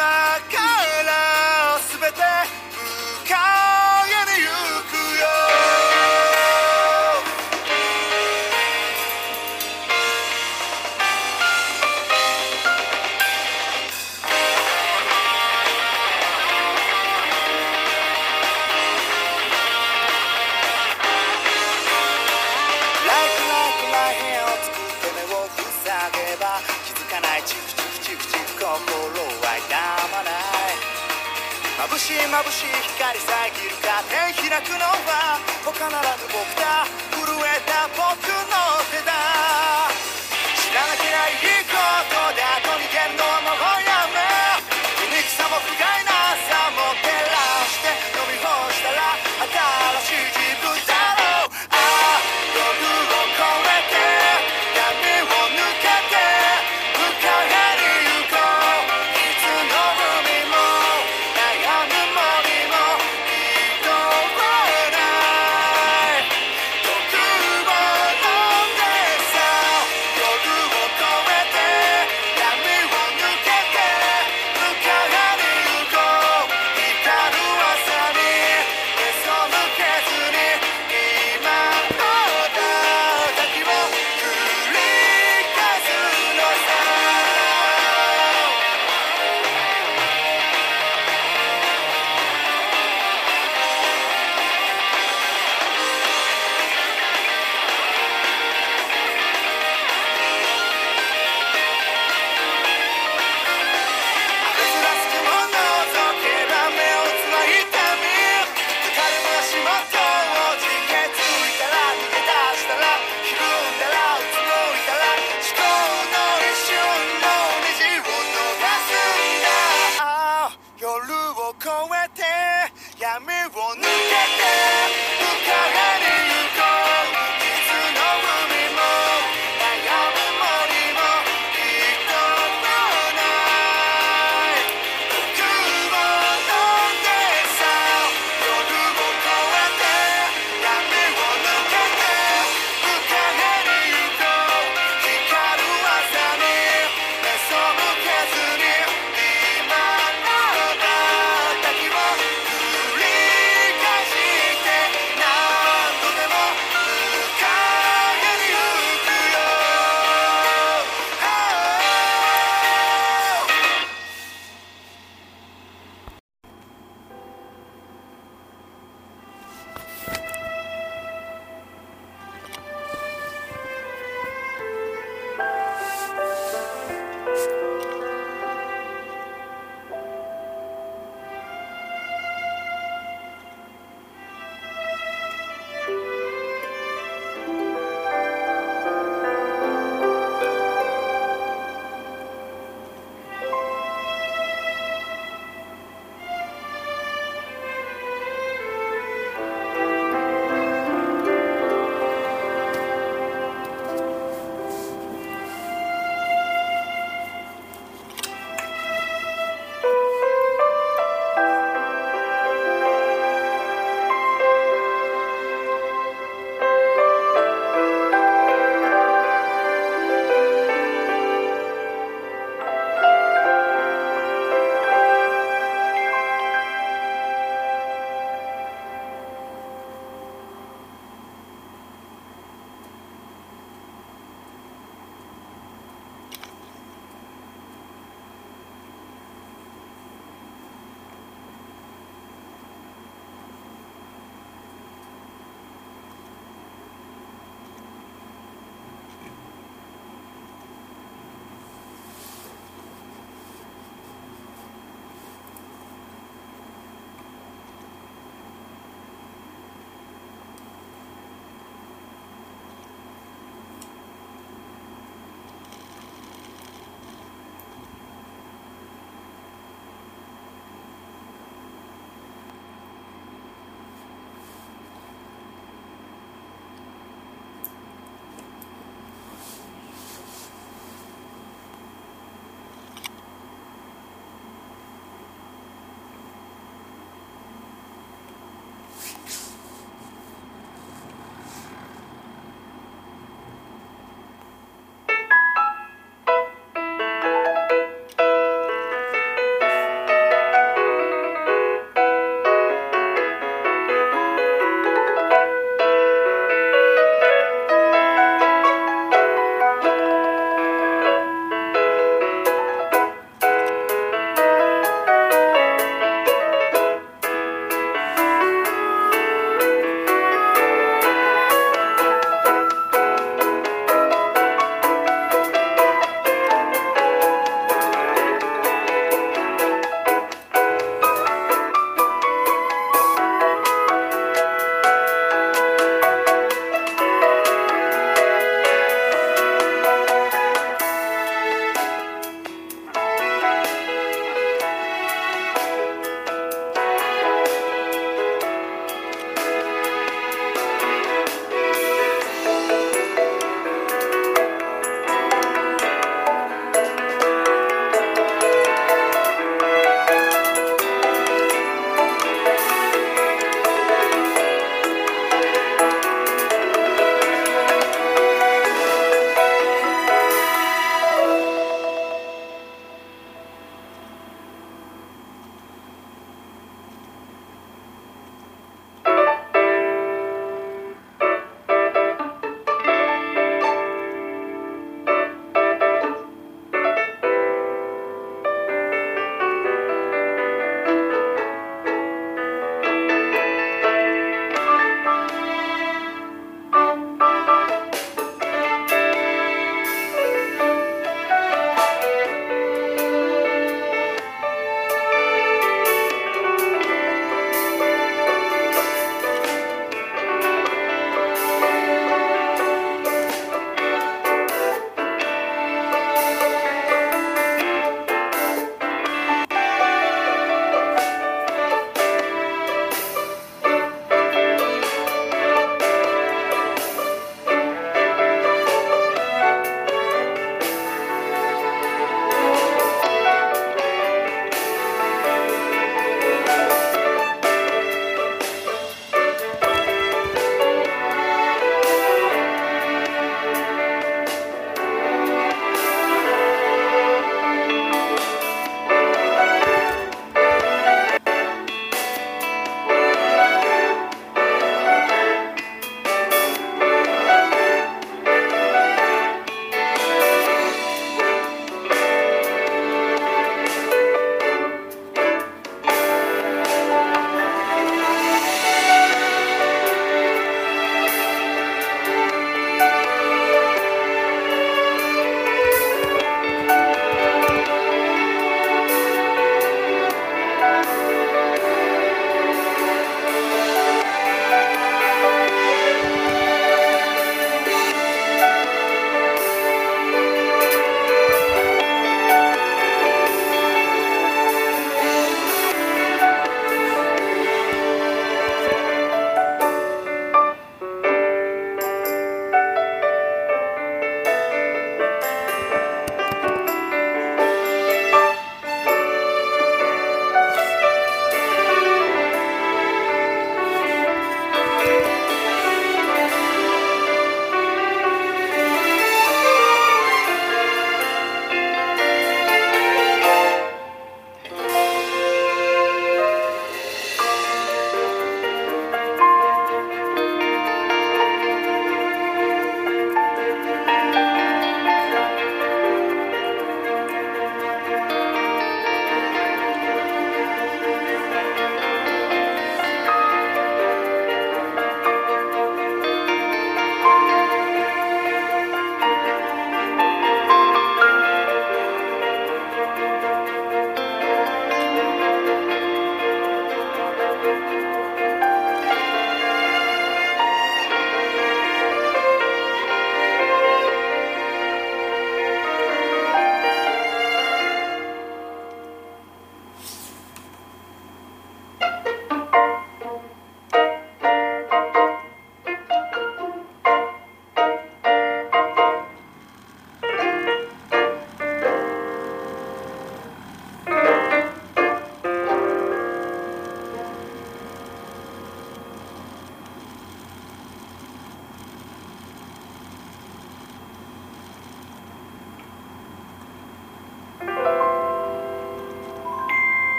今から全てしい眩しい光遮るかー開くのは他ならぬ僕だ。震えた僕の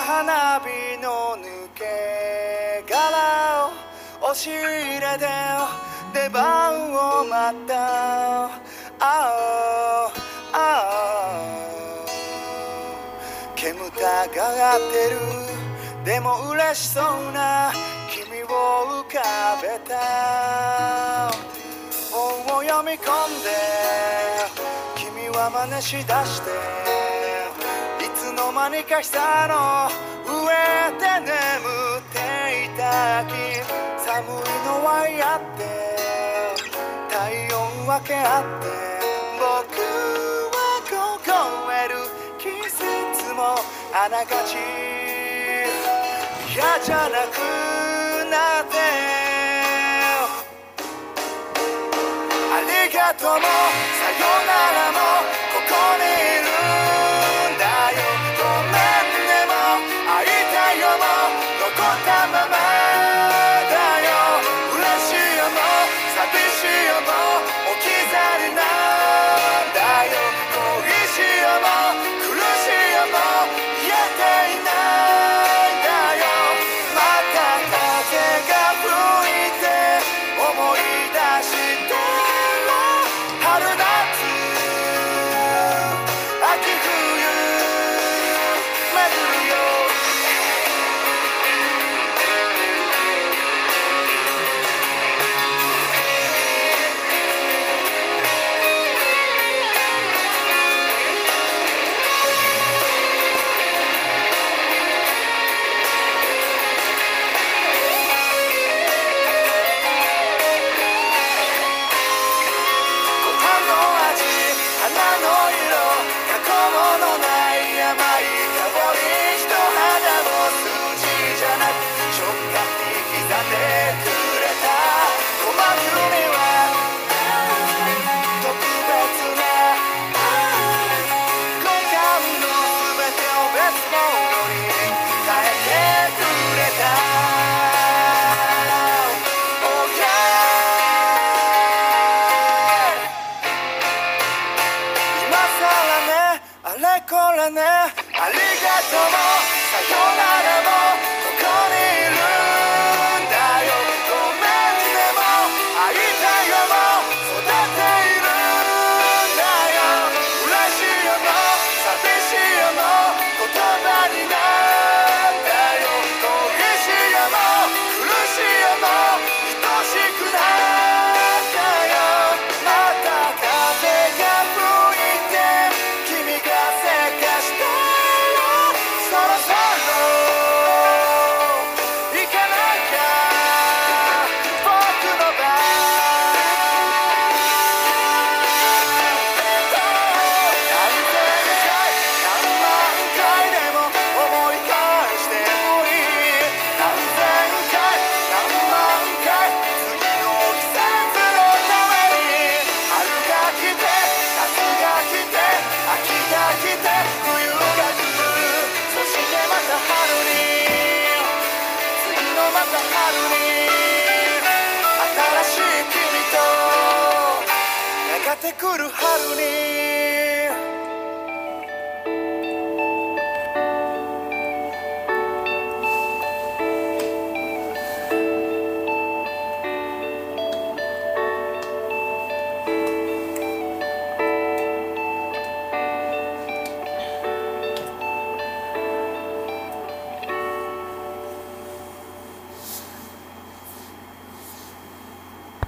花火の抜け殻を押し入れて出番を待ったあああ煙たがってる。でも嬉しそうな君を浮かべた。本を読み込んで君は真似しだして。間にしたの？上で眠っていたき寒いのは嫌って。体温分け合って。僕は凍える。季節もあながち。嫌じゃなくなって。ありがとうも。さよならも。ここにいる。